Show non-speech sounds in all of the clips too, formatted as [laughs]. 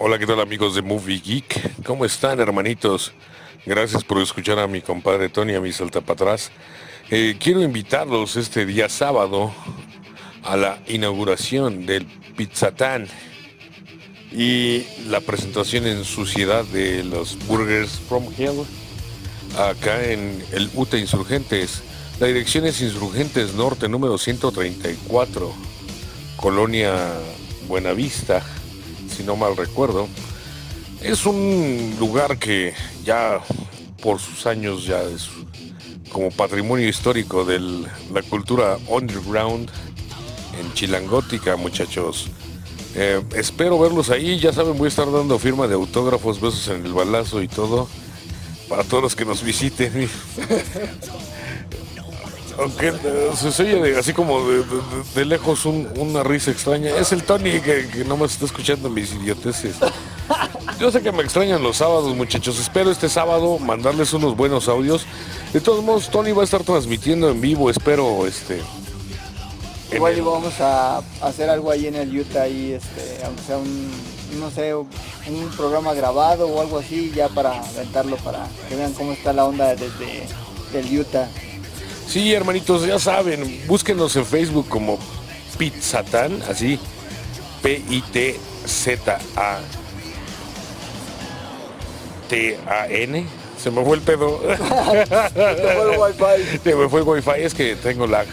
Hola, ¿qué tal amigos de Movie Geek? ¿Cómo están, hermanitos? Gracias por escuchar a mi compadre Tony, a mi salta para atrás. Eh, quiero invitarlos este día sábado a la inauguración del Pizzatán y la presentación en Suciedad de los Burgers from Hell acá en el UTA Insurgentes. La dirección es Insurgentes Norte, número 134, Colonia Buenavista si no mal recuerdo. Es un lugar que ya por sus años ya es como patrimonio histórico de la cultura underground en Chilangótica, muchachos. Eh, espero verlos ahí, ya saben, voy a estar dando firma de autógrafos, besos en el balazo y todo, para todos los que nos visiten. [laughs] aunque se oye así como de, lejos una risa extraña, es el Tony que, que no me está escuchando mis idioteces. Yo sé que me extrañan los sábados, muchachos. Espero este sábado mandarles unos buenos audios. De todos modos, Tony va a estar transmitiendo en vivo, espero este. Igual vamos a hacer algo ahí en el Utah, ahí, este, aunque sea un, no sé, un programa grabado o algo así, ya para aventarlo, para que vean cómo está la onda desde el Utah. Sí, hermanitos, ya saben, búsquenos en Facebook como Pizzatan, así, P-I-T-Z-A. T-A-N. Se me fue el pedo. [laughs] Se fue el wifi. Se me fue el wifi, es que tengo lag.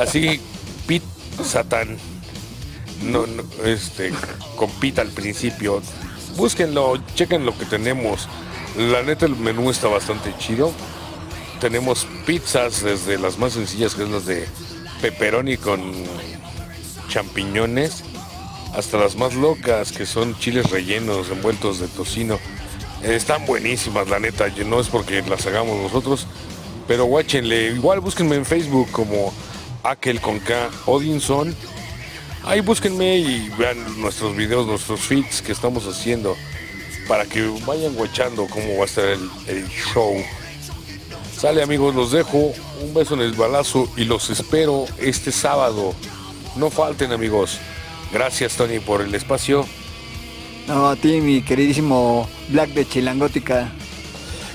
Así, Pit Satan. No, no, este, con Pit al principio. Búsquenlo, chequen lo que tenemos. La neta, el menú está bastante chido. Tenemos pizzas desde las más sencillas, que es las de pepperoni con champiñones, hasta las más locas, que son chiles rellenos envueltos de tocino. Están buenísimas, la neta. No es porque las hagamos nosotros, pero guáchenle. Igual búsquenme en Facebook como Aquel con K Odinson. Ahí búsquenme y vean nuestros videos, nuestros feeds que estamos haciendo para que vayan guachando cómo va a estar el, el show. Sale amigos, los dejo. Un beso en el balazo y los espero este sábado. No falten amigos. Gracias Tony por el espacio. No, a ti, mi queridísimo Black de Chilangótica.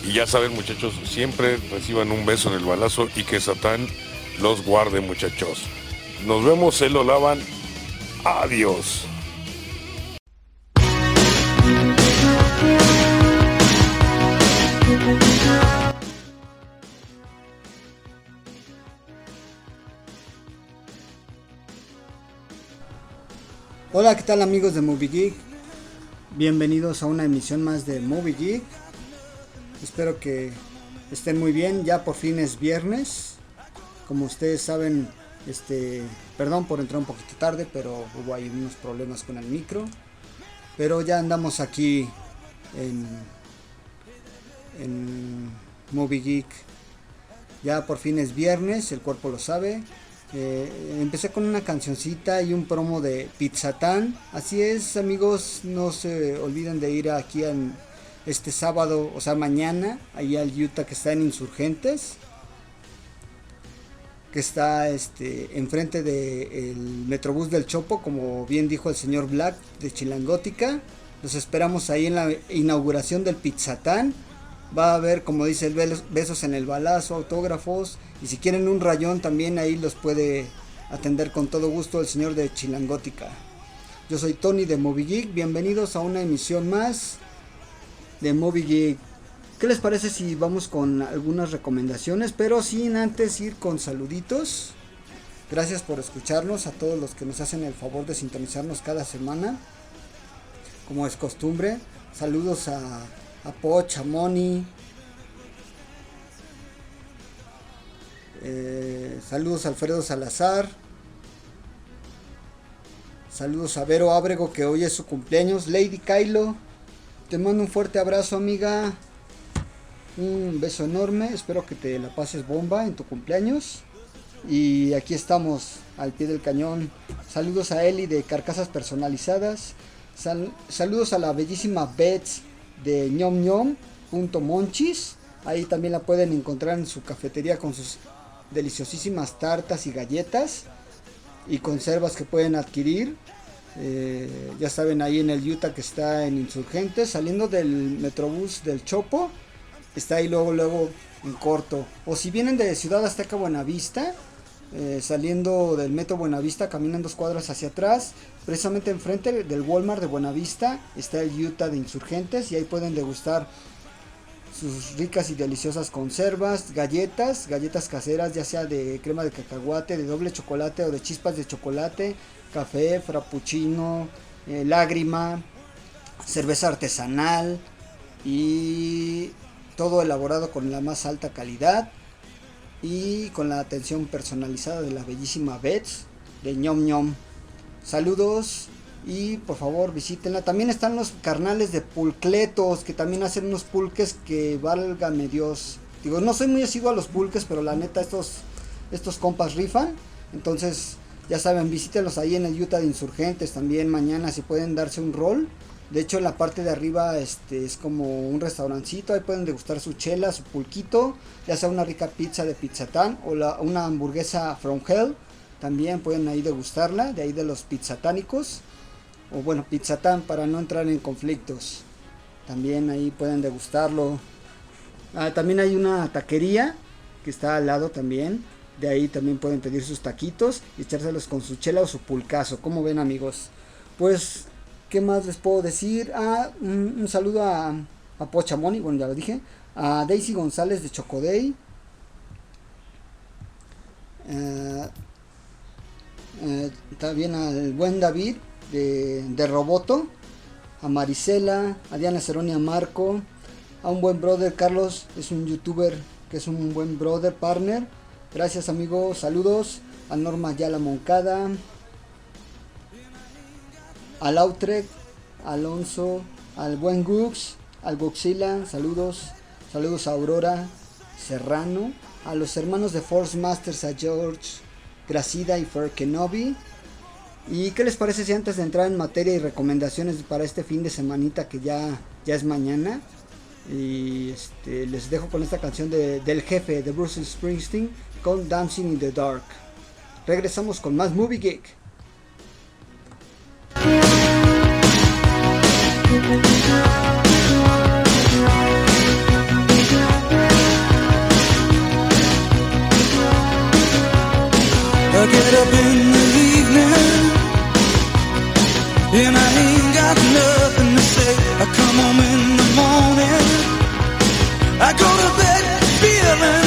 Y ya saben, muchachos, siempre reciban un beso en el balazo y que Satán los guarde, muchachos. Nos vemos, se lo lavan. Adiós. Hola, ¿qué tal amigos de Movie Geek? Bienvenidos a una emisión más de Movie Geek. Espero que estén muy bien. Ya por fin es viernes. Como ustedes saben, este, perdón por entrar un poquito tarde, pero hubo ahí unos problemas con el micro. Pero ya andamos aquí en, en Movie Geek. Ya por fin es viernes, el cuerpo lo sabe. Empecé con una cancioncita y un promo de Pizzatán. Así es, amigos, no se olviden de ir aquí en este sábado, o sea, mañana, ahí al Utah que está en Insurgentes. Que está este, enfrente del Metrobús del Chopo, como bien dijo el señor Black de Chilangótica. Los esperamos ahí en la inauguración del Pizzatán. Va a haber, como dice el besos en el balazo, autógrafos. Y si quieren un rayón también ahí los puede atender con todo gusto el señor de Chilangótica. Yo soy Tony de Geek. Bienvenidos a una emisión más de Geek. ¿Qué les parece si vamos con algunas recomendaciones? Pero sin antes ir con saluditos. Gracias por escucharnos a todos los que nos hacen el favor de sintonizarnos cada semana. Como es costumbre. Saludos a a Poch, Moni. Eh, saludos a Alfredo Salazar. Saludos a Vero Ábrego que hoy es su cumpleaños. Lady Kylo. Te mando un fuerte abrazo amiga. Un beso enorme. Espero que te la pases bomba en tu cumpleaños. Y aquí estamos al pie del cañón. Saludos a Eli de Carcasas Personalizadas. saludos a la bellísima Bets de ñom monchis Ahí también la pueden encontrar en su cafetería con sus deliciosísimas tartas y galletas y conservas que pueden adquirir. Eh, ya saben, ahí en el Utah que está en Insurgentes, saliendo del Metrobús del Chopo, está ahí luego, luego en corto. O si vienen de Ciudad Azteca Buenavista, eh, saliendo del Metro Buenavista, caminan dos cuadras hacia atrás, precisamente enfrente del Walmart de Buenavista está el Utah de Insurgentes y ahí pueden degustar sus ricas y deliciosas conservas, galletas, galletas caseras, ya sea de crema de cacahuate, de doble chocolate o de chispas de chocolate, café, frappuccino, eh, lágrima, cerveza artesanal y todo elaborado con la más alta calidad y con la atención personalizada de la bellísima Bets de ñom ñom. Saludos y por favor visítenla. También están los carnales de pulcletos que también hacen unos pulques que válgame Dios. Digo, no soy muy asiduo a los pulques, pero la neta estos estos compas rifan. Entonces, ya saben, visítenlos ahí en el Utah de Insurgentes también mañana si pueden darse un rol. De hecho, en la parte de arriba este, es como un restaurancito. Ahí pueden degustar su chela, su pulquito. Ya sea una rica pizza de Pizzatán o la, una hamburguesa from hell. También pueden ahí degustarla. De ahí de los pizzatánicos. O bueno, Pizzatán para no entrar en conflictos. También ahí pueden degustarlo. Ah, también hay una taquería que está al lado también. De ahí también pueden pedir sus taquitos y echárselos con su chela o su pulcazo. como ven amigos? Pues ¿Qué más les puedo decir? Ah, un, saludo a, a Pochamoni, bueno, ya lo dije. A Daisy González de Chocodey. Eh, eh, también al buen David de, de, Roboto. A Marisela, a Diana Ceronia Marco. A un buen brother, Carlos, es un youtuber que es un buen brother, partner. Gracias amigos, saludos. A Norma Yala Moncada al Autrec, Alonso, al buen Gux, al Goxila, saludos, saludos a Aurora Serrano, a los hermanos de Force Masters, a George, Gracida y Ferkenobi. ¿Y qué les parece si antes de entrar en materia y recomendaciones para este fin de semanita que ya, ya es mañana? Y este, les dejo con esta canción de, del jefe de Bruce Springsteen con Dancing in the Dark. Regresamos con más Movie Geek. Get up in the evening and I ain't got nothing to say. I come home in the morning. I go to bed feeling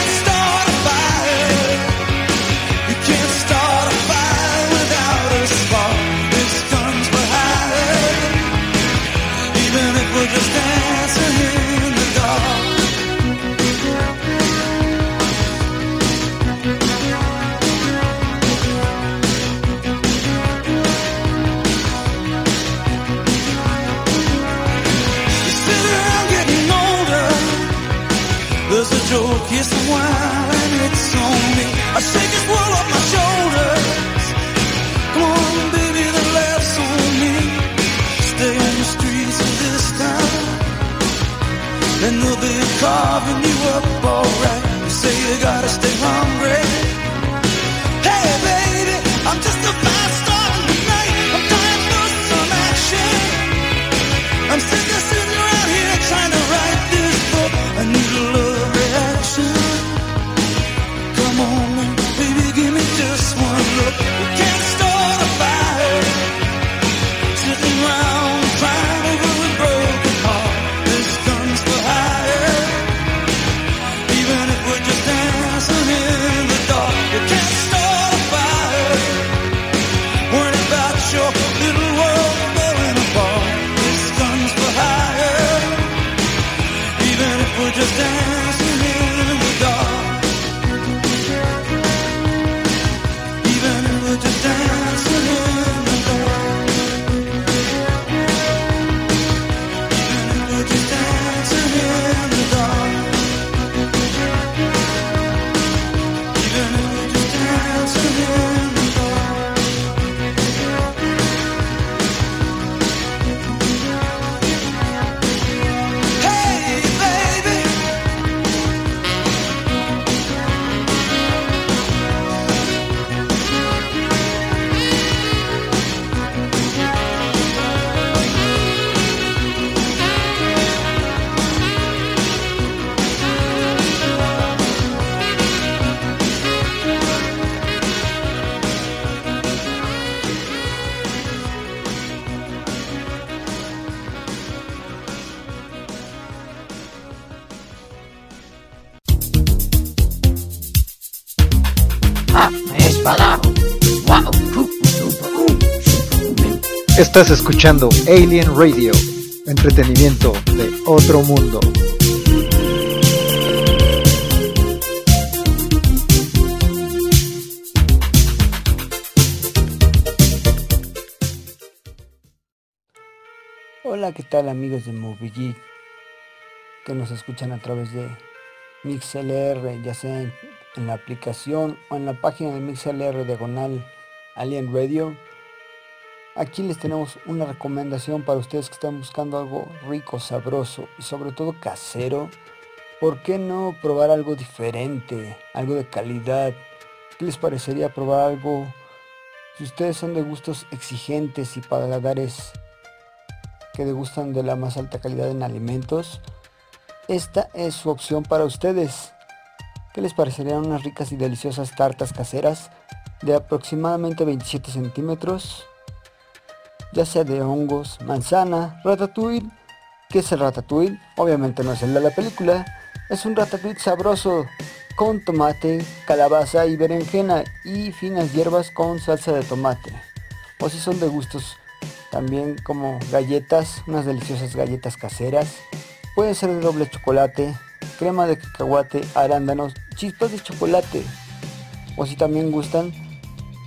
And it's on me. I shake this world off my shoulders. Come on, baby, the laughs on me. Stay on the streets of this town, and they'll be carving you up alright. You say you gotta stay hungry. Estás escuchando Alien Radio, entretenimiento de otro mundo. Hola, ¿qué tal amigos de Movie que nos escuchan a través de MixLR, ya sea en la aplicación o en la página de MixLR diagonal Alien Radio? Aquí les tenemos una recomendación para ustedes que están buscando algo rico, sabroso y sobre todo casero. ¿Por qué no probar algo diferente, algo de calidad? ¿Qué les parecería probar algo? Si ustedes son de gustos exigentes y paladares que degustan de la más alta calidad en alimentos, esta es su opción para ustedes. ¿Qué les parecerían unas ricas y deliciosas tartas caseras de aproximadamente 27 centímetros? Ya sea de hongos, manzana, ratatouille. ¿Qué es el ratatouille? Obviamente no es el de la película. Es un ratatouille sabroso con tomate, calabaza y berenjena y finas hierbas con salsa de tomate. O si son de gustos también como galletas, unas deliciosas galletas caseras. Pueden ser de doble chocolate, crema de cacahuate, arándanos, chispas de chocolate. O si también gustan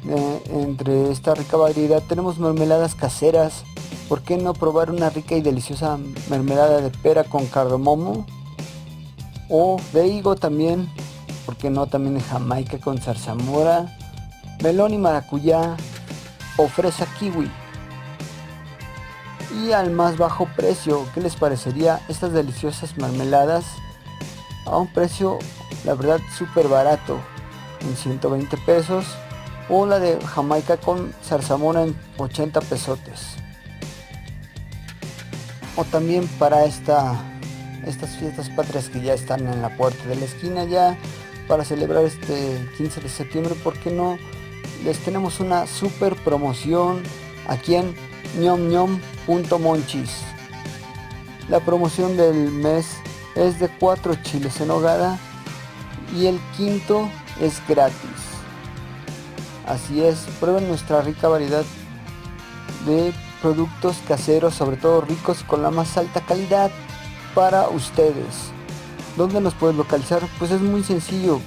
entre esta rica variedad tenemos mermeladas caseras. ¿Por qué no probar una rica y deliciosa mermelada de pera con cardamomo? O de higo también. ¿Por qué no también de jamaica con zarzamora? Melón y maracuyá. O fresa kiwi. Y al más bajo precio, ¿qué les parecería estas deliciosas mermeladas? A un precio, la verdad, súper barato. En 120 pesos o la de Jamaica con zarzamora en 80 pesotes. O también para esta, estas fiestas patrias que ya están en la puerta de la esquina ya para celebrar este 15 de septiembre, ¿por qué no? Les tenemos una super promoción aquí en ñomñom.monchis. La promoción del mes es de 4 chiles en hogada y el quinto es gratis. Así es, prueben nuestra rica variedad de productos caseros, sobre todo ricos con la más alta calidad para ustedes. ¿Dónde nos pueden localizar? Pues es muy sencillo.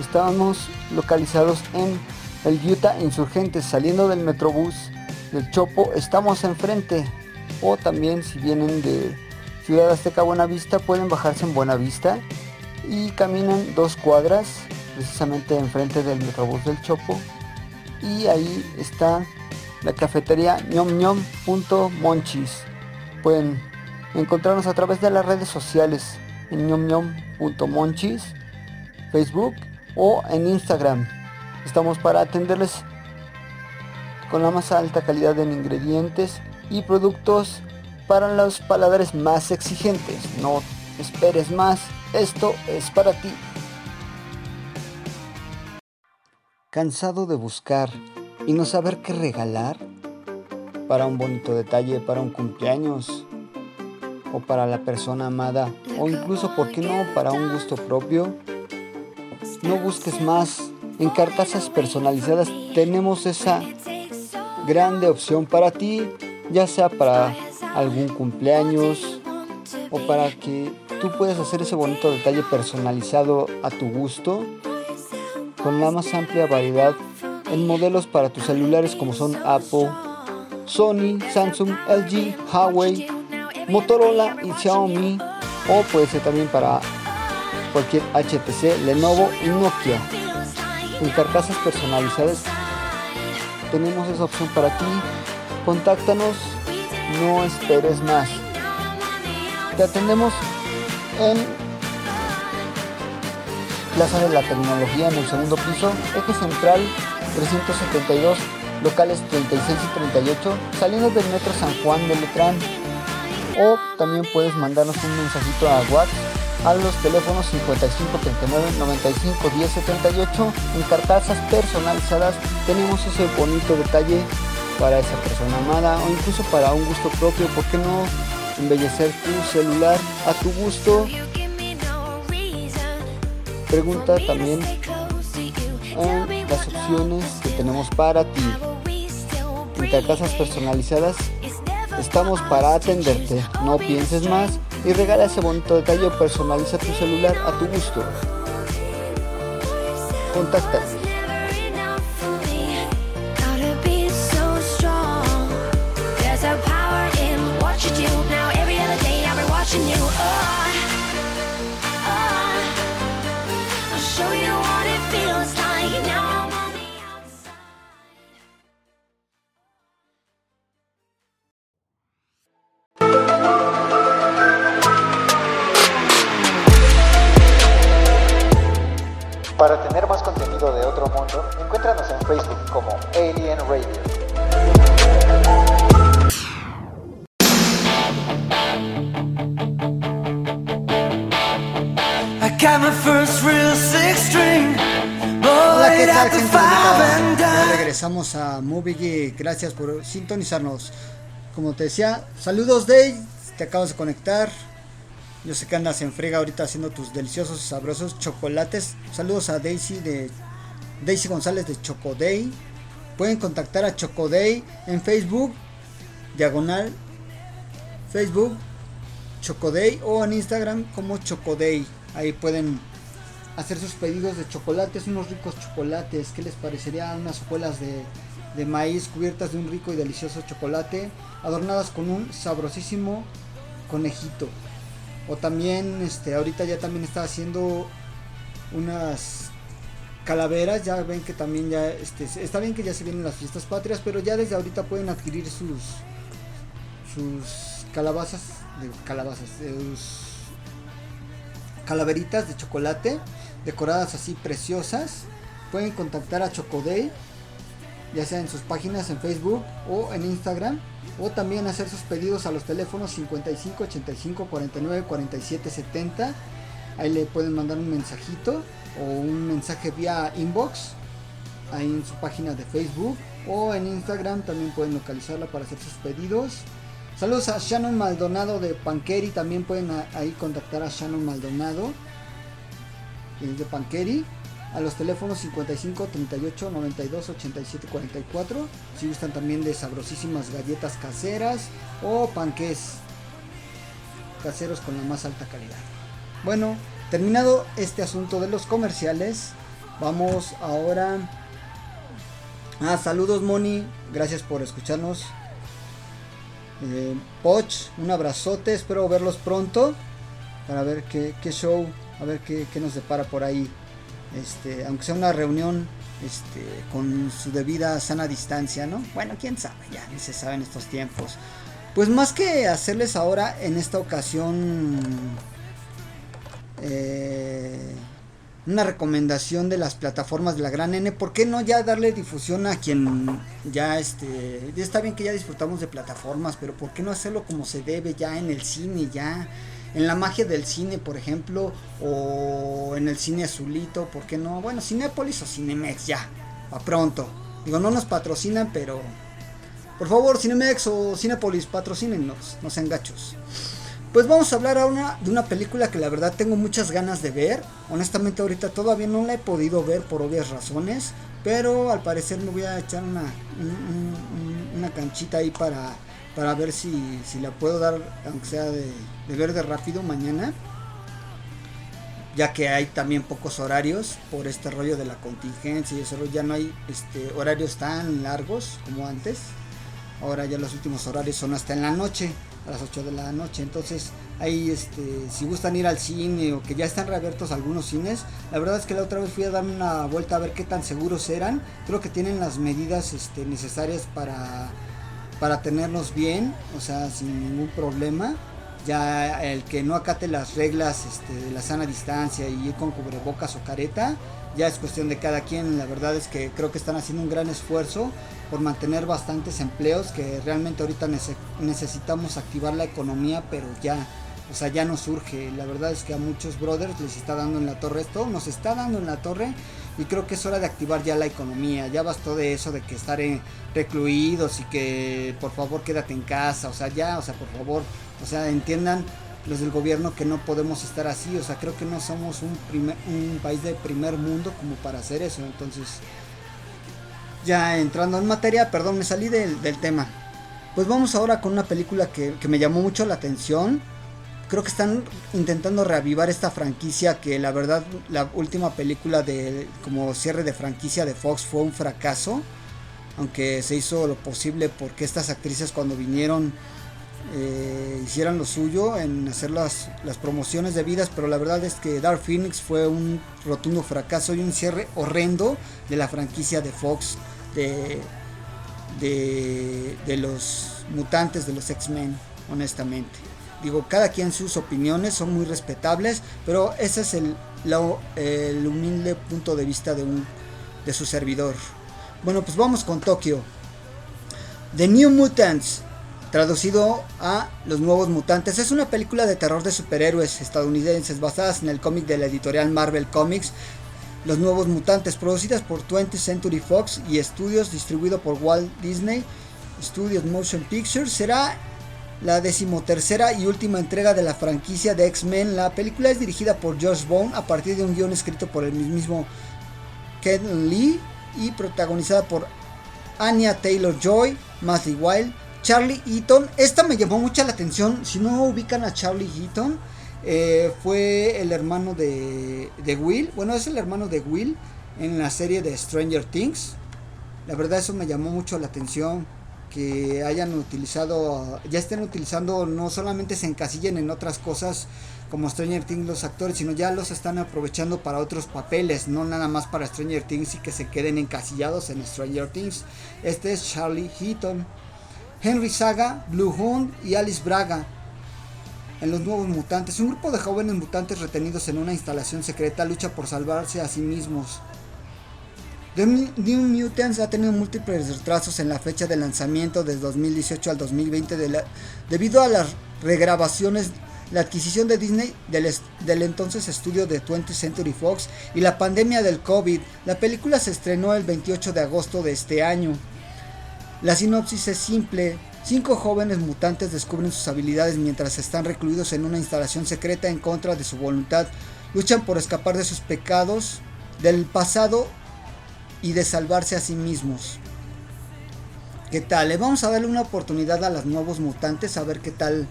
Estamos localizados en el Utah Insurgentes, saliendo del Metrobús del Chopo, estamos enfrente. O también si vienen de Ciudad Azteca Buenavista, pueden bajarse en Buenavista y caminan dos cuadras, precisamente enfrente del Metrobús del Chopo y ahí está la cafetería ñomñom.monchis. Pueden encontrarnos a través de las redes sociales en ñomñom.monchis, Facebook o en Instagram. Estamos para atenderles con la más alta calidad en ingredientes y productos para los paladares más exigentes. No esperes más, esto es para ti. Cansado de buscar y no saber qué regalar para un bonito detalle, para un cumpleaños o para la persona amada o incluso, ¿por qué no?, para un gusto propio. No busques más. En carcasas personalizadas tenemos esa grande opción para ti, ya sea para algún cumpleaños o para que tú puedas hacer ese bonito detalle personalizado a tu gusto con la más amplia variedad en modelos para tus celulares como son Apple, Sony, Samsung, LG, Huawei, Motorola y Xiaomi o puede ser también para cualquier HTC, Lenovo y Nokia. En carcasas personalizadas tenemos esa opción para ti. Contáctanos, no esperes más. Te atendemos en Plaza de la Tecnología en el segundo piso, eje central 372, locales 36 y 38, saliendo del metro San Juan de Letrán. O también puedes mandarnos un mensajito a WhatsApp a los teléfonos 5539 95 10 78 en cartazas personalizadas tenemos ese bonito detalle para esa persona amada o incluso para un gusto propio, ¿por qué no embellecer tu celular a tu gusto pregunta también eh, las opciones que tenemos para ti. En Carcasas Personalizadas estamos para atenderte. No pienses más y regala ese bonito detalle o personaliza tu celular a tu gusto. Contáctanos. Para Gracias por sintonizarnos. Como te decía, saludos Day. Te acabas de conectar. Yo sé que andas en frega ahorita haciendo tus deliciosos y sabrosos chocolates. Saludos a Daisy de Daisy González de Chocoday. Pueden contactar a Chocoday en Facebook, diagonal Facebook Chocoday o en Instagram como Chocoday. Ahí pueden hacer sus pedidos de chocolates, unos ricos chocolates. ¿Qué les parecería? Unas hojuelas de, de maíz cubiertas de un rico y delicioso chocolate, adornadas con un sabrosísimo conejito. O también, este, ahorita ya también está haciendo unas calaveras. Ya ven que también ya, este, está bien que ya se vienen las fiestas patrias, pero ya desde ahorita pueden adquirir sus, sus calabazas, de calabazas, sus calaveritas de chocolate, decoradas así preciosas. Pueden contactar a Chocoday, ya sea en sus páginas en Facebook o en Instagram o también hacer sus pedidos a los teléfonos 55 85 49 47 70 ahí le pueden mandar un mensajito o un mensaje vía inbox ahí en su página de Facebook o en Instagram también pueden localizarla para hacer sus pedidos. Saludos a Shannon Maldonado de Panqueri también pueden ahí contactar a Shannon Maldonado de Panqueri a los teléfonos 55 38 92 87 44 si gustan también de sabrosísimas galletas caseras o panques caseros con la más alta calidad. Bueno terminado este asunto de los comerciales vamos ahora a saludos Moni. Gracias por escucharnos. Eh, Poch un abrazote. Espero verlos pronto para ver qué, qué show a ver qué, qué nos depara por ahí este, aunque sea una reunión este, con su debida sana distancia, ¿no? Bueno, quién sabe, ya ni se sabe en estos tiempos. Pues más que hacerles ahora en esta ocasión eh, una recomendación de las plataformas de la gran N, ¿por qué no ya darle difusión a quien ya este, está bien que ya disfrutamos de plataformas, pero ¿por qué no hacerlo como se debe ya en el cine ya? En la magia del cine, por ejemplo, o en el cine azulito, ¿por qué no? Bueno, Cinépolis o Cinemex, ya, a pronto. Digo, no nos patrocinan, pero por favor, Cinemex o Cinépolis, patrocínennos, no sean gachos. Pues vamos a hablar ahora de una película que la verdad tengo muchas ganas de ver. Honestamente ahorita todavía no la he podido ver por obvias razones. Pero al parecer me voy a echar una, una canchita ahí para para ver si, si la puedo dar, aunque sea de, de verde rápido mañana. Ya que hay también pocos horarios por este rollo de la contingencia y eso ya no hay este, horarios tan largos como antes. Ahora ya los últimos horarios son hasta en la noche, a las 8 de la noche. Entonces, ahí este, si gustan ir al cine o que ya están reabiertos algunos cines, la verdad es que la otra vez fui a dar una vuelta a ver qué tan seguros eran. Creo que tienen las medidas este, necesarias para para tenernos bien, o sea, sin ningún problema. Ya el que no acate las reglas este, de la sana distancia y ir con cubrebocas o careta, ya es cuestión de cada quien. La verdad es que creo que están haciendo un gran esfuerzo por mantener bastantes empleos que realmente ahorita necesitamos activar la economía, pero ya, o sea, ya no surge. La verdad es que a muchos brothers les está dando en la torre esto, nos está dando en la torre y creo que es hora de activar ya la economía. Ya bastó de eso de que estar recluidos y que por favor quédate en casa, o sea, ya, o sea, por favor, o sea, entiendan los del gobierno que no podemos estar así, o sea, creo que no somos un, primer, un país de primer mundo como para hacer eso, entonces ya entrando en materia, perdón, me salí del, tema. Pues vamos ahora con una película que, que me llamó mucho la atención. Creo que están intentando reavivar esta franquicia que la verdad la última película de como cierre de franquicia de Fox fue un fracaso. Aunque se hizo lo posible porque estas actrices cuando vinieron eh, hicieran lo suyo en hacer las, las promociones debidas, pero la verdad es que Dark Phoenix fue un rotundo fracaso y un cierre horrendo de la franquicia de Fox de, de, los mutantes, de los X-Men, honestamente. Digo, cada quien sus opiniones son muy respetables, pero ese es el, el humilde punto de vista de, un, de su servidor. Bueno, pues vamos con Tokio. The New Mutants traducido a Los Nuevos Mutantes. Es una película de terror de superhéroes estadounidenses basadas en el cómic de la editorial Marvel Comics. Los Nuevos Mutantes, producidas por 20th Century Fox y estudios distribuido por Walt Disney Studios Motion Pictures, será la decimotercera y última entrega de la franquicia de X-Men. La película es dirigida por George Bone a partir de un guion escrito por el mismo Ken Lee y protagonizada por Anya Taylor Joy, Matthew Wild, Charlie Eaton. Esta me llamó mucha la atención. Si no ubican a Charlie Eaton, eh, fue el hermano de, Will. Bueno, es el hermano de Will en la serie de Stranger Things. La verdad eso me llamó mucho la atención. Que hayan utilizado, ya estén utilizando, no solamente se encasillen en otras cosas como Stranger Things los actores, sino ya los están aprovechando para otros papeles, no nada más para Stranger Things y que se queden encasillados en Stranger Things. Este es Charlie Heaton. Henry Saga, Blue Hound y Alice Braga. En los nuevos mutantes, un grupo de jóvenes mutantes retenidos en una instalación secreta lucha por salvarse a sí mismos. New Mutants ha tenido múltiples retrasos en la fecha de lanzamiento desde 2018 al 2020 debido a las regrabaciones, la adquisición de Disney del, del, entonces estudio de 20th Century Fox y la pandemia del COVID. La película se estrenó el 28 de agosto de este año. La sinopsis es simple. Cinco jóvenes mutantes descubren sus habilidades mientras están recluidos en una instalación secreta en contra de su voluntad. Luchan por escapar de sus pecados, del pasado y de salvarse a sí mismos. ¿Qué tal? Le vamos a darle una oportunidad a los nuevos mutantes a ver qué tal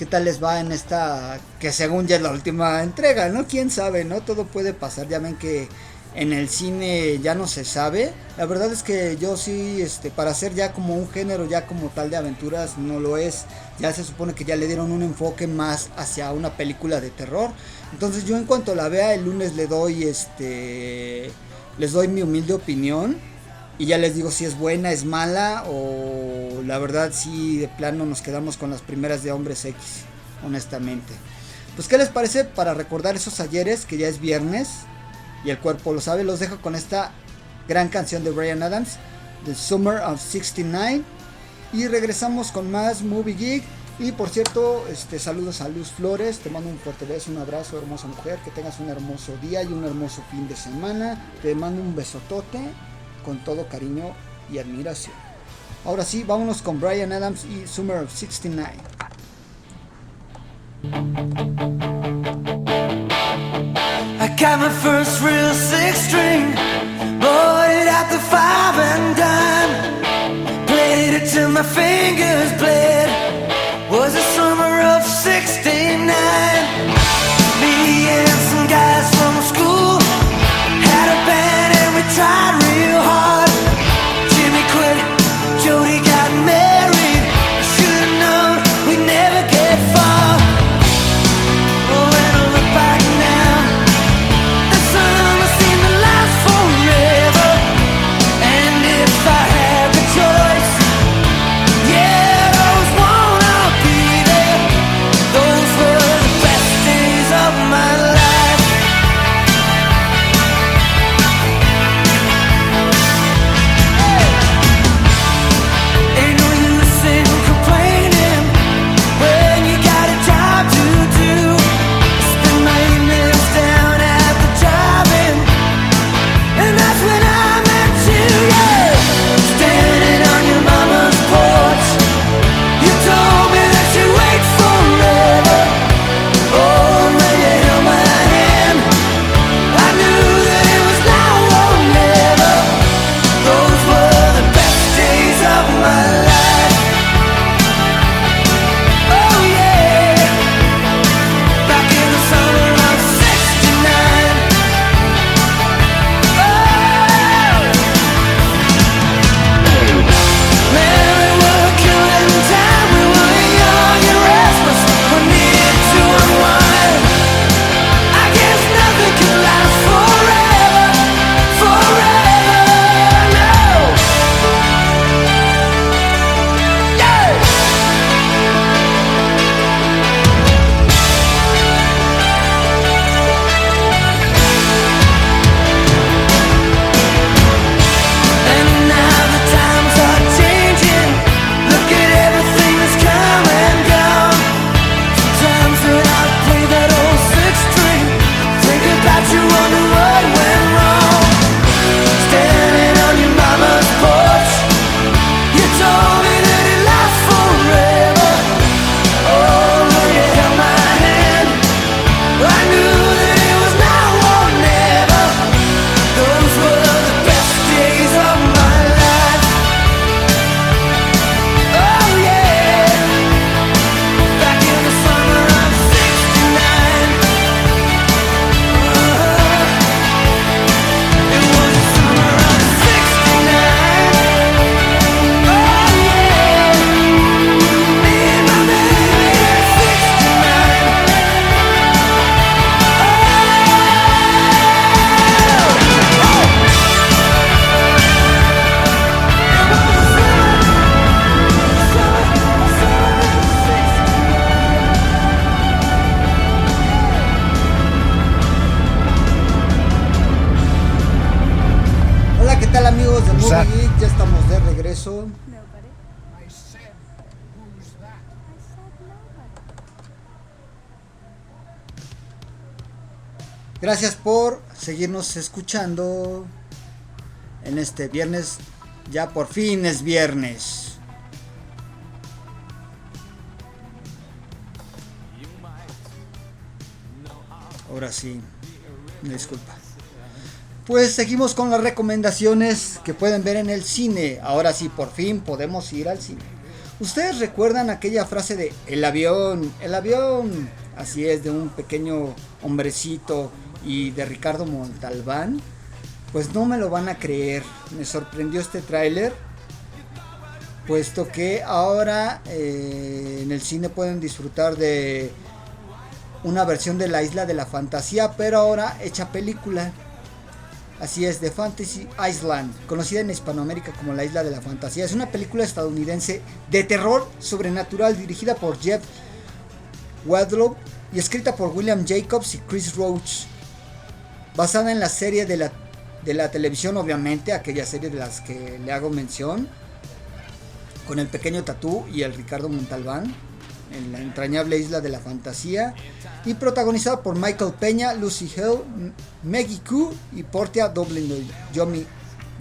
qué tal les va en esta que según ya es la última entrega, ¿no? Quién sabe, ¿no? Todo puede pasar. Ya ven que en el cine ya no se sabe. La verdad es que yo sí, este, para hacer ya como un género, ya como tal de aventuras, no lo es. Ya se supone que ya le dieron un enfoque más hacia una película de terror. Entonces yo en cuanto la vea el lunes le doy, este, les doy mi humilde opinión. Y ya les digo si es buena, es mala o la verdad si de plano nos quedamos con las primeras de Hombres X, honestamente. Pues qué les parece para recordar esos ayeres que ya es viernes y el cuerpo lo sabe. Los dejo con esta gran canción de Brian Adams, The Summer of 69. Y regresamos con más Movie Geek. Y por cierto, este, saludos a Luz Flores. Te mando un fuerte beso, un abrazo, hermosa mujer. Que tengas un hermoso día y un hermoso fin de semana. Te mando un besotote con todo cariño y admiración. Ahora sí, vámonos con Brian Adams y Summer of 69. Got it till my fingers bled. Was the summer of '69. Me and some guys from school had a band and we tried seguirnos escuchando en este viernes. Ya por fin es viernes. Ahora sí, disculpa. Pues seguimos con las recomendaciones que pueden ver en el cine. Ahora sí, por fin podemos ir al cine. ¿Ustedes recuerdan aquella frase de el avión, el avión? Así es, de un pequeño hombrecito y de Ricardo Montalbán, pues no me lo van a creer. Me sorprendió este tráiler, puesto que ahora eh, en el cine pueden disfrutar de una versión de la isla de la fantasía, pero ahora hecha película. Así es, The Fantasy Island, conocida en Hispanoamérica como la isla de la fantasía. Es una película estadounidense de terror sobrenatural dirigida por Jeff Wadlow y escrita por William Jacobs y Chris Roach basada en la serie de la, de la televisión, obviamente, aquella serie de las que le hago mención, con el pequeño Tatú y el Ricardo Montalbán, en la entrañable isla de la fantasía, y protagonizada por Michael Peña, Lucy Hill, Maggie Koo y Portia Dublin, Yomi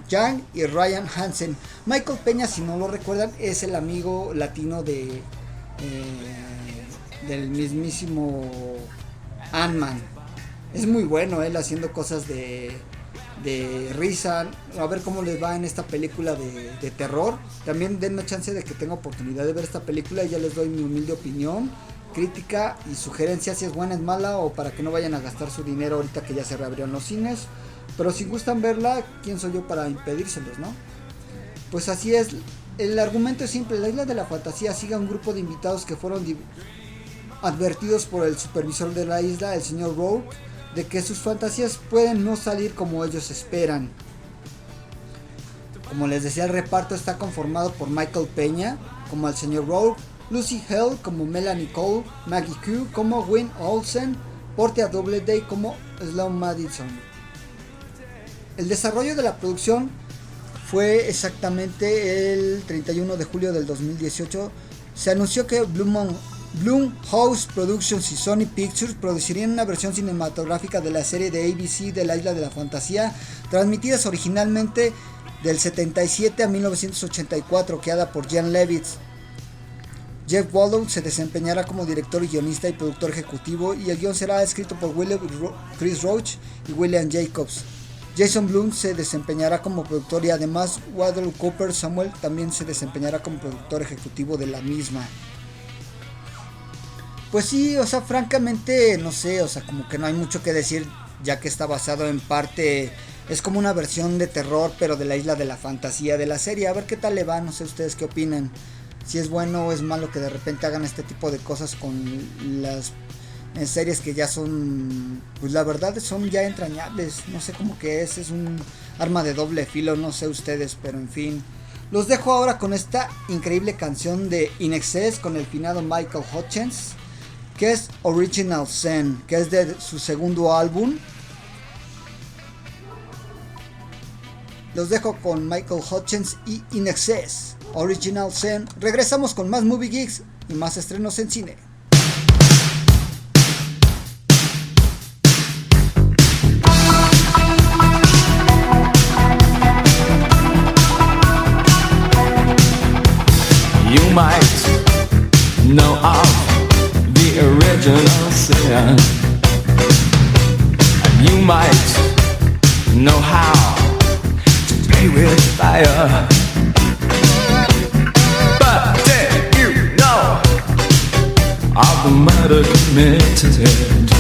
Yang y Ryan Hansen. Michael Peña, si no lo recuerdan, es el amigo latino de eh, del mismísimo Ant-Man es muy bueno él haciendo cosas de, de risa. A ver cómo les va en esta película de, terror. También denme chance de que tenga oportunidad de ver esta película y ya les doy mi humilde opinión, crítica y sugerencia si es buena, es mala o para que no vayan a gastar su dinero ahorita que ya se reabrieron los cines. Pero si gustan verla, ¿quién soy yo para impedírselos, no? Pues así es. El argumento es simple. La isla de la fantasía sigue a un grupo de invitados que fueron advertidos por el supervisor de la isla, el señor Rowe de que sus fantasías pueden no salir como ellos esperan. Como les decía, el reparto está conformado por Michael Peña como el señor Rowe, Lucy Hell como Melanie Cole, Maggie Q como Wayne Olsen, Portia Doubleday como Sloan Madison. El desarrollo de la producción fue exactamente el 31 de julio del 2018. Se anunció que Blue House Productions y Sony Pictures producirían una versión cinematográfica de la serie de ABC de la Isla de la Fantasía, transmitidas originalmente del 77 a 1984, creada por Jan Levitz. Jeff Wallow se desempeñará como director, guionista y productor ejecutivo y el guion será escrito por William Chris Roach y William Jacobs. Jason Bloom se desempeñará como productor y además Waddle Cooper Samuel también se desempeñará como productor ejecutivo de la misma. Pues sí, o sea, francamente, no sé, o sea, como que no hay mucho que decir, ya que está basado en parte, es como una versión de terror, pero de la isla de la fantasía de la serie. A ver qué tal le va, no sé ustedes qué opinan. Si es bueno o es malo que de repente hagan este tipo de cosas con las en series que ya son, pues la verdad son ya entrañables. No sé cómo que es, es un arma de doble filo, no sé ustedes, pero en fin. Los dejo ahora con esta increíble canción de In Excess con el finado Michael Hutchins que es Original Zen, que es de su segundo álbum. Los dejo con Michael Hutchins y In Excess, Original Zen. Regresamos con más Movie Geeks y más estrenos en cine. You might know original sin. And you might know how to play with fire. But did you know of the murder committed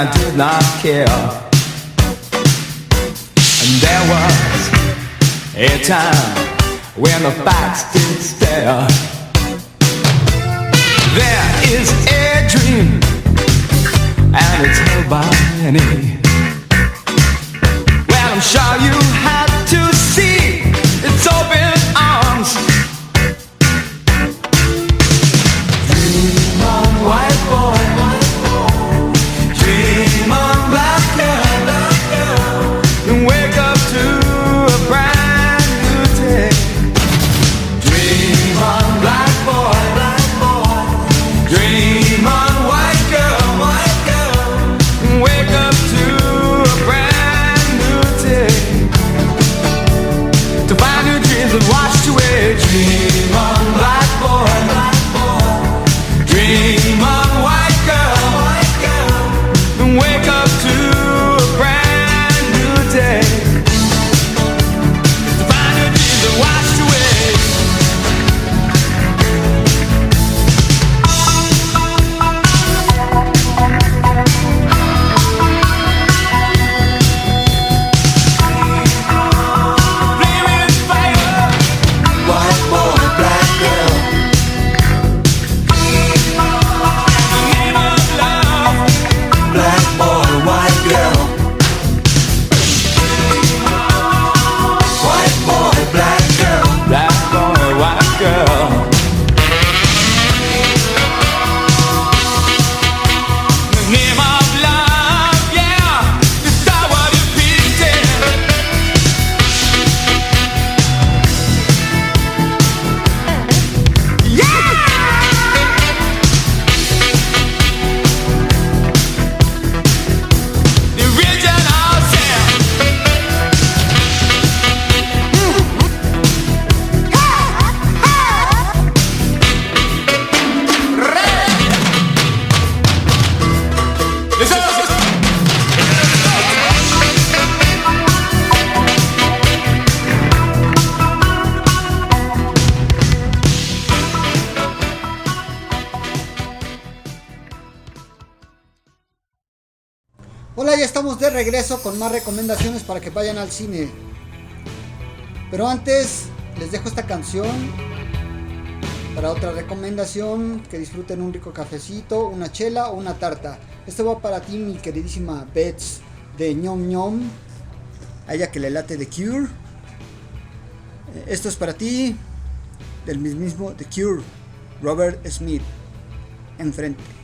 I did not care. And there was a time when the facts did stare. There is a dream, and it's held by many. Well, I'm sure you Hola, ya estamos de regreso con más recomendaciones para que vayan al cine. Pero antes les dejo esta canción para otra recomendación, que disfruten un rico cafecito, una chela o una tarta. Esto va para ti, mi queridísima Bets de ñom ñom, a ella que le late The Cure. Eh, Esto es para ti, del mismo The Cure, Robert Smith, enfrente.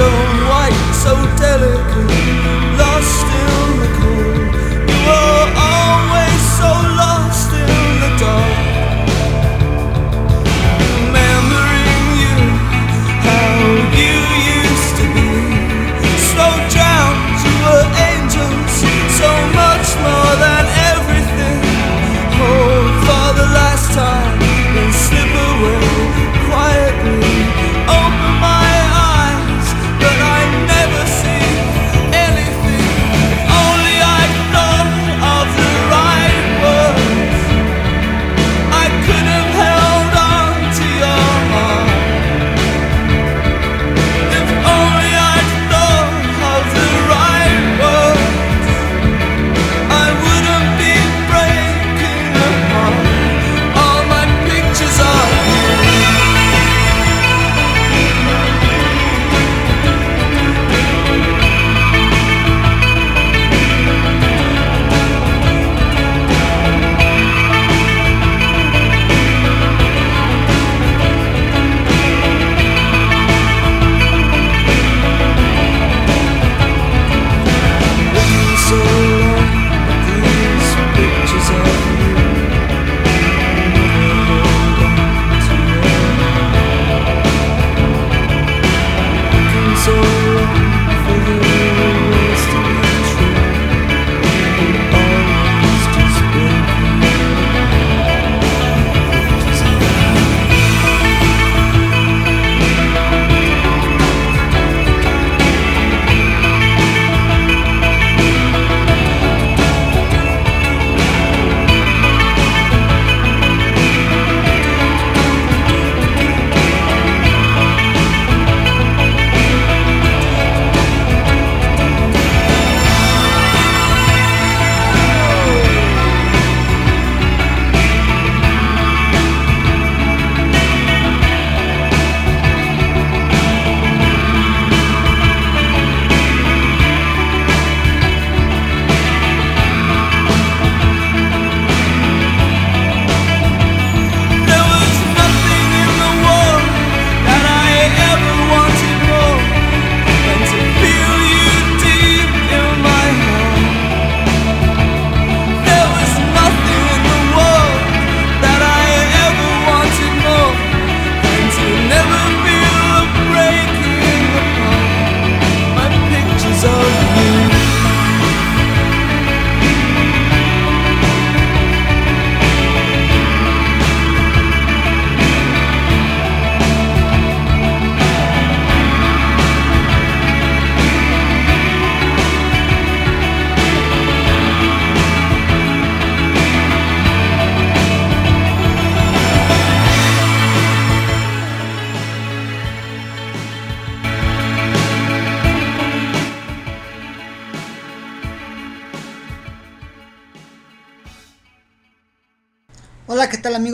stone white, so dead.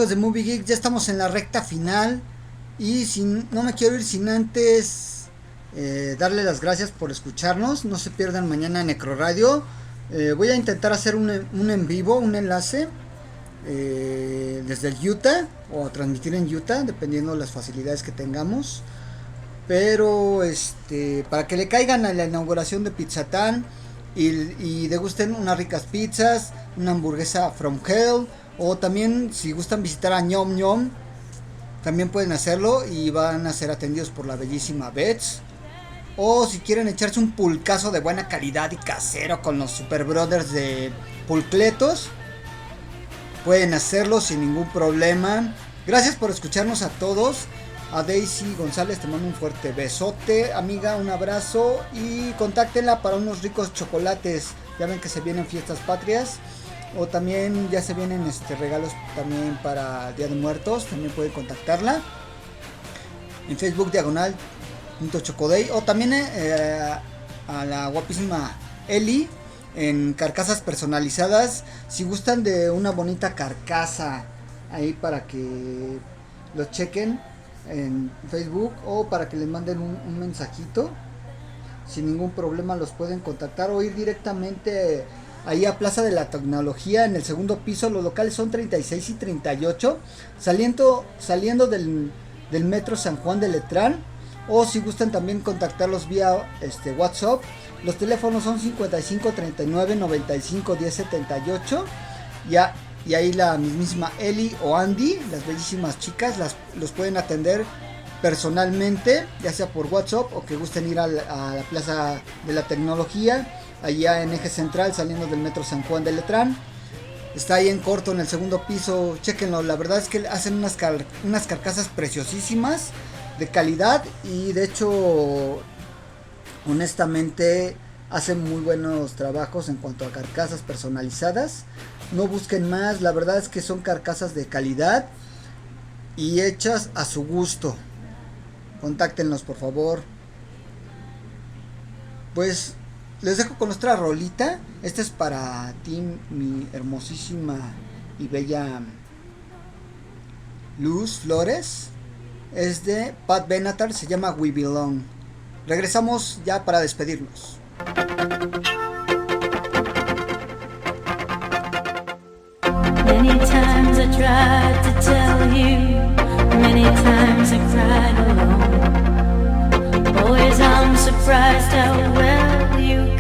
De Movie Geek? Ya estamos en la recta final y sin, no me quiero ir sin antes eh, darle las gracias por escucharnos. No se pierdan mañana Necro Radio. Eh, voy a intentar hacer un, un, en vivo, un enlace eh, desde el Utah o transmitir en Utah, dependiendo de las facilidades que tengamos. Pero este, para que le caigan a la inauguración de Pizzatán y, y degusten unas ricas pizzas, una hamburguesa from hell O también si gustan visitar a ñom ñom, también pueden hacerlo y van a ser atendidos por la bellísima Bets. O si quieren echarse un pulcazo de buena calidad y casero con los Super Brothers de Pulcletos, pueden hacerlo sin ningún problema. Gracias por escucharnos a todos. A Daisy González te mando un fuerte besote, amiga, un abrazo y contáctenla para unos ricos chocolates. Ya ven que se vienen fiestas patrias o también ya se vienen este regalos también para Día de Muertos, también pueden contactarla. En Facebook diagonal Chocodey o también eh, a la guapísima Eli en carcasas personalizadas. Si gustan de una bonita carcasa ahí para que lo chequen en Facebook o para que les manden un, mensajito. Sin ningún problema los pueden contactar o ir directamente ahí a Plaza de la Tecnología en el segundo piso. Los locales son 36 y 38. Saliendo, saliendo del, del metro San Juan de Letrán. O si gustan también contactarlos vía este, WhatsApp. Los teléfonos son 55 39 95 10 78. Ya, y ahí la mismísima Eli o Andy, las bellísimas chicas, las, los pueden atender personalmente, ya sea por WhatsApp o que gusten ir a la, Plaza de la Tecnología, allá en Eje Central, saliendo del Metro San Juan de Letrán. Está ahí en corto en el segundo piso, chequenlo, la verdad es que hacen unas, unas carcasas preciosísimas, de calidad y de hecho, honestamente, hacen muy buenos trabajos en cuanto a carcasas personalizadas. No busquen más, la verdad es que son carcasas de calidad y hechas a su gusto. Contáctenlos por favor. Pues les dejo con nuestra rolita. Esta es para ti, mi hermosísima y bella Luz Flores. Es de Pat Benatar, se llama We Belong. Regresamos ya para despedirnos. Boys, I'm surprised well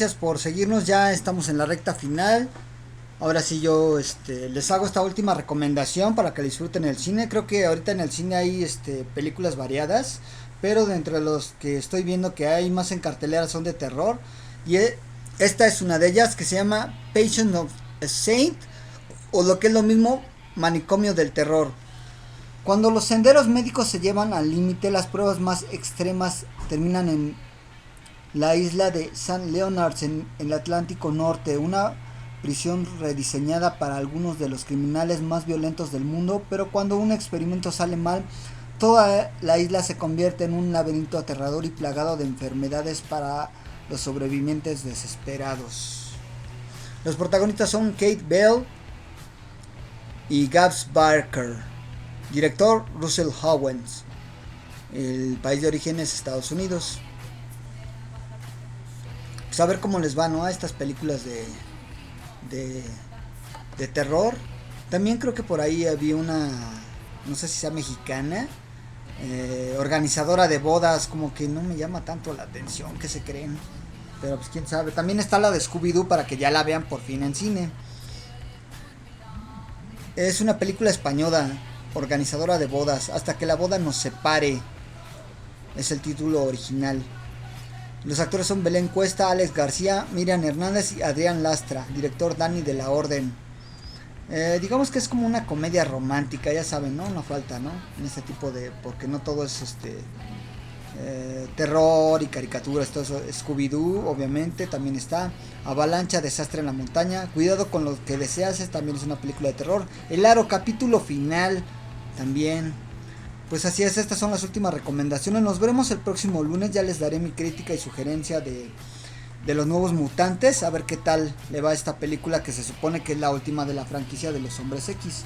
Gracias por seguirnos, ya estamos en la recta final. Ahora sí yo este, les hago esta última recomendación para que disfruten el cine. Creo que ahorita en el cine hay este, películas variadas, pero de entre los que estoy viendo que hay más en cartelera son de terror. Y e- esta es una de ellas que se llama Patient of Saint, o lo que es lo mismo, Manicomio del Terror. Cuando los senderos médicos se llevan al límite, las pruebas más extremas terminan en la isla de San Leonards en, el Atlántico Norte, una prisión rediseñada para algunos de los criminales más violentos del mundo, pero cuando un experimento sale mal, toda la isla se convierte en un laberinto aterrador y plagado de enfermedades para los sobrevivientes desesperados. Los protagonistas son Kate Bell y Gabs Barker. Director Russell Howens. El país de origen es Estados Unidos. Pues a ver cómo les va, ¿no? A estas películas de, de, de terror. También creo que por ahí había una, no sé si sea mexicana, eh, organizadora de bodas, como que no me llama tanto la atención, que se creen. Pero pues quién sabe. También está la de Scooby-Doo para que ya la vean por fin en cine. Es una película española, organizadora de bodas, hasta que la boda nos separe. Es el título original. Los actores son Belén Cuesta, Alex García, Miriam Hernández y Adrián Lastra, director Dani de la Orden. Eh, digamos que es como una comedia romántica, ya saben, ¿no? No falta, ¿no? En este tipo de... porque no todo es este... eh, terror y caricaturas, todo eso. Scooby-Doo, obviamente, también está. Avalancha, Desastre en la Montaña. Cuidado con lo que deseas, es- también es una película de terror. El Aro, capítulo final, también. Pues así es, estas son las últimas recomendaciones. Nos veremos el próximo lunes. Ya les daré mi crítica y sugerencia de, de los nuevos mutantes. A ver qué tal le va a esta película que se supone que es la última de la franquicia de los hombres X.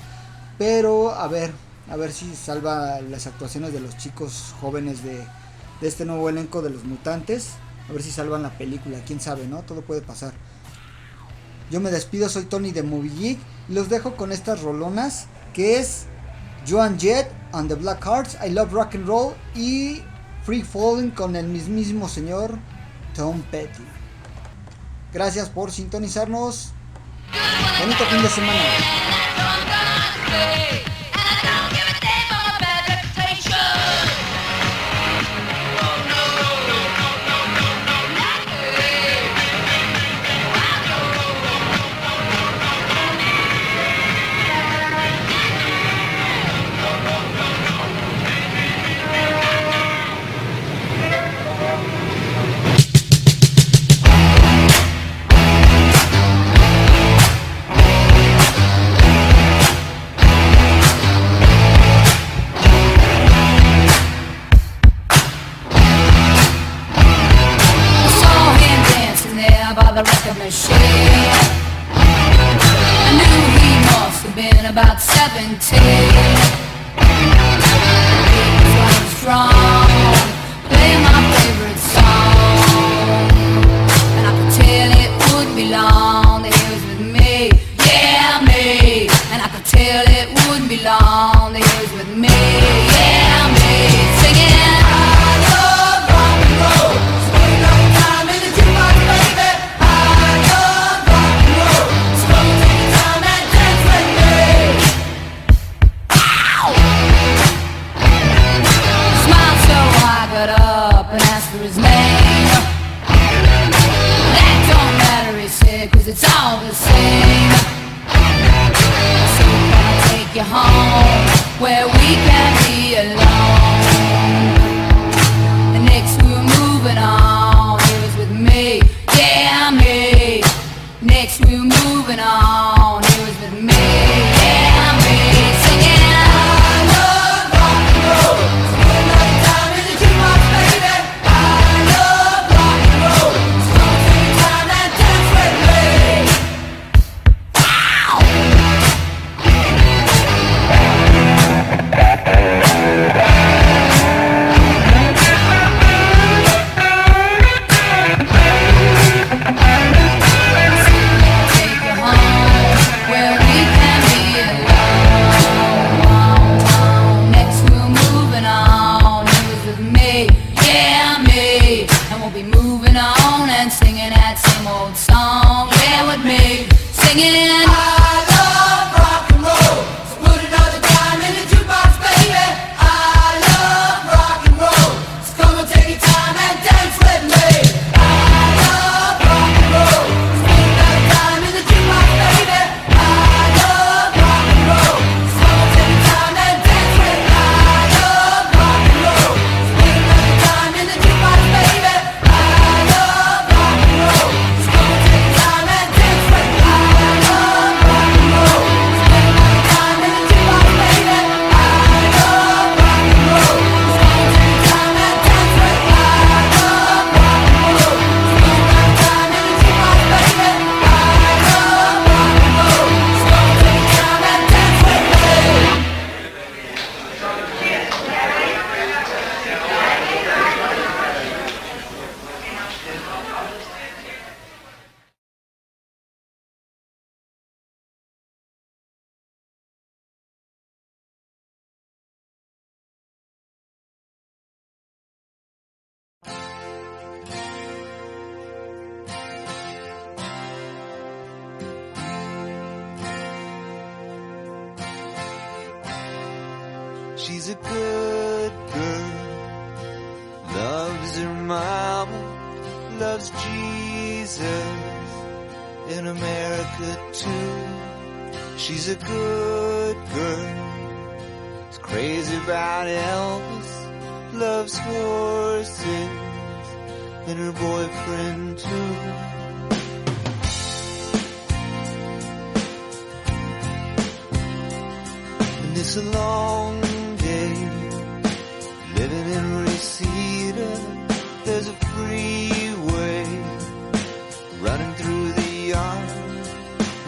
Pero a ver, a ver si salva las actuaciones de los chicos jóvenes de, de este nuevo elenco de los mutantes. A ver si salvan la película, quién sabe, ¿no? Todo puede pasar. Yo me despido, soy Tony de Movie Geek y los dejo con estas rolonas que es Joan Jett and the Black Hearts, I Love Rock and Roll y Free Falling con el mismísimo señor Tom Petty. Gracias por sintonizarnos. Bonito fin de semana. mama loves Jesus. In America too, she's a good girl. Is crazy about Elvis, loves horses, and her boyfriend too. it's a long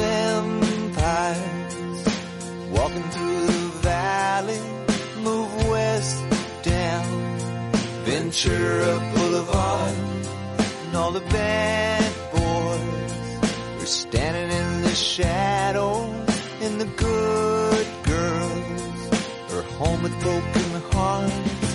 vampires walking through the valley. Move west down Ventura Boulevard, and all the bad boys are standing in the shadow, and the good girls are home with broken hearts.